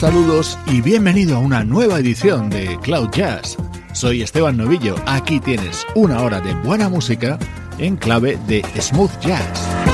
Saludos y bienvenido a una nueva edición de Cloud Jazz. Soy Esteban Novillo, aquí tienes una hora de buena música en clave de smooth jazz.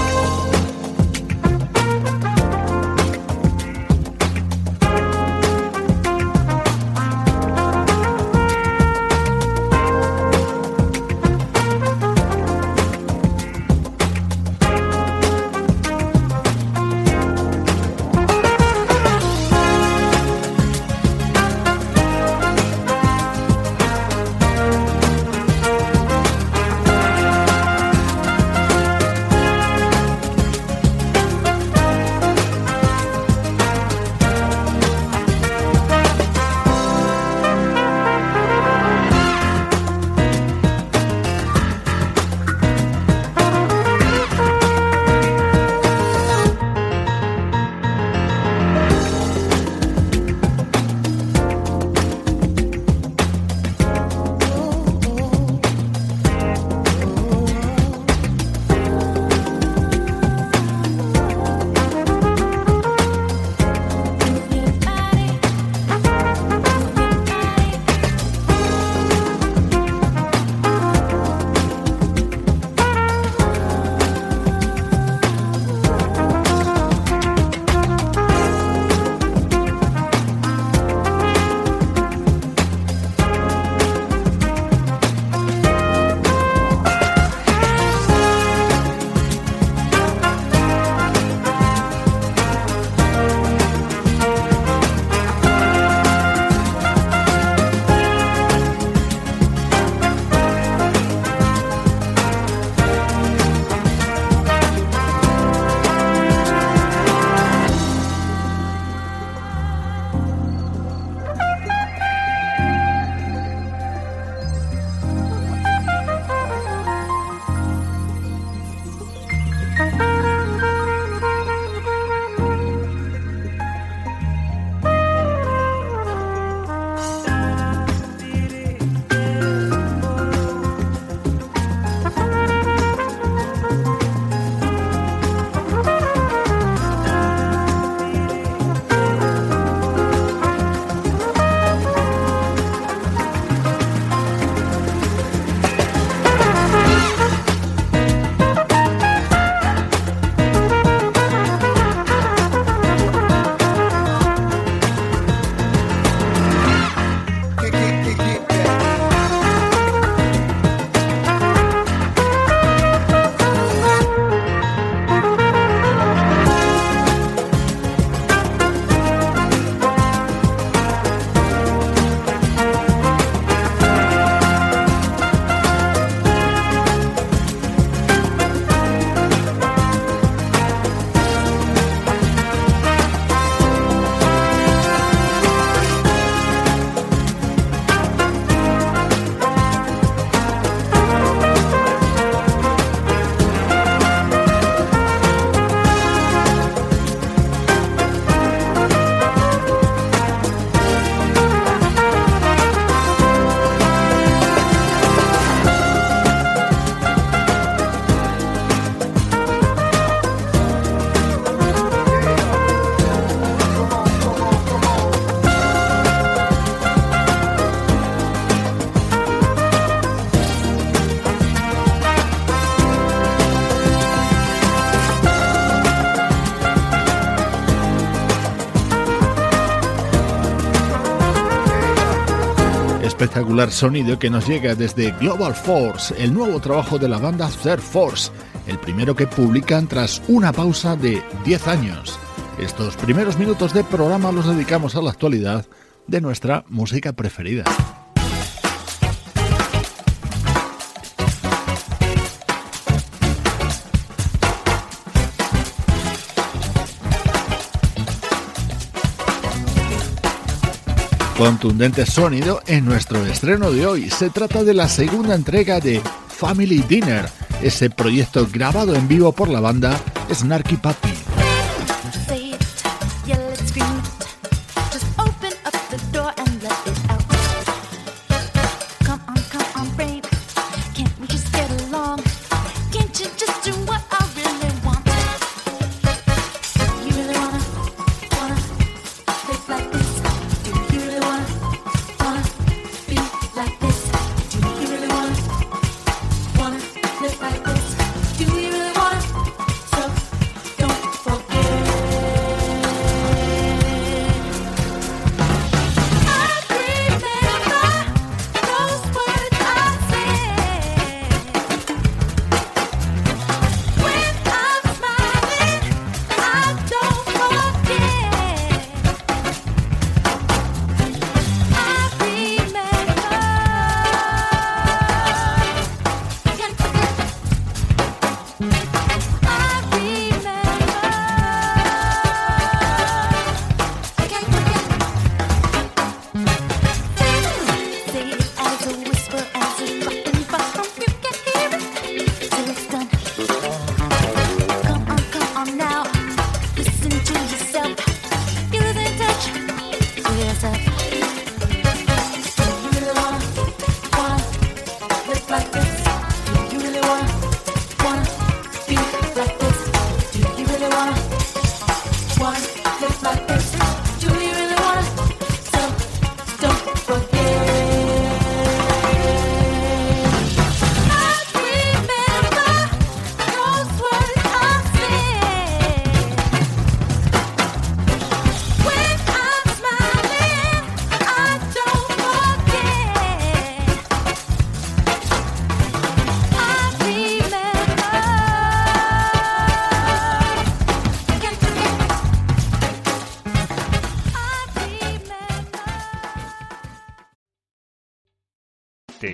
Espectacular sonido que nos llega desde Global Force, el nuevo trabajo de la banda Third Force, el primero que publican tras una pausa de 10 años. Estos primeros minutos de programa los dedicamos a la actualidad de nuestra música preferida. Contundente sonido en nuestro estreno de hoy. Se trata de la segunda entrega de Family Dinner, ese proyecto grabado en vivo por la banda Snarky Puppy.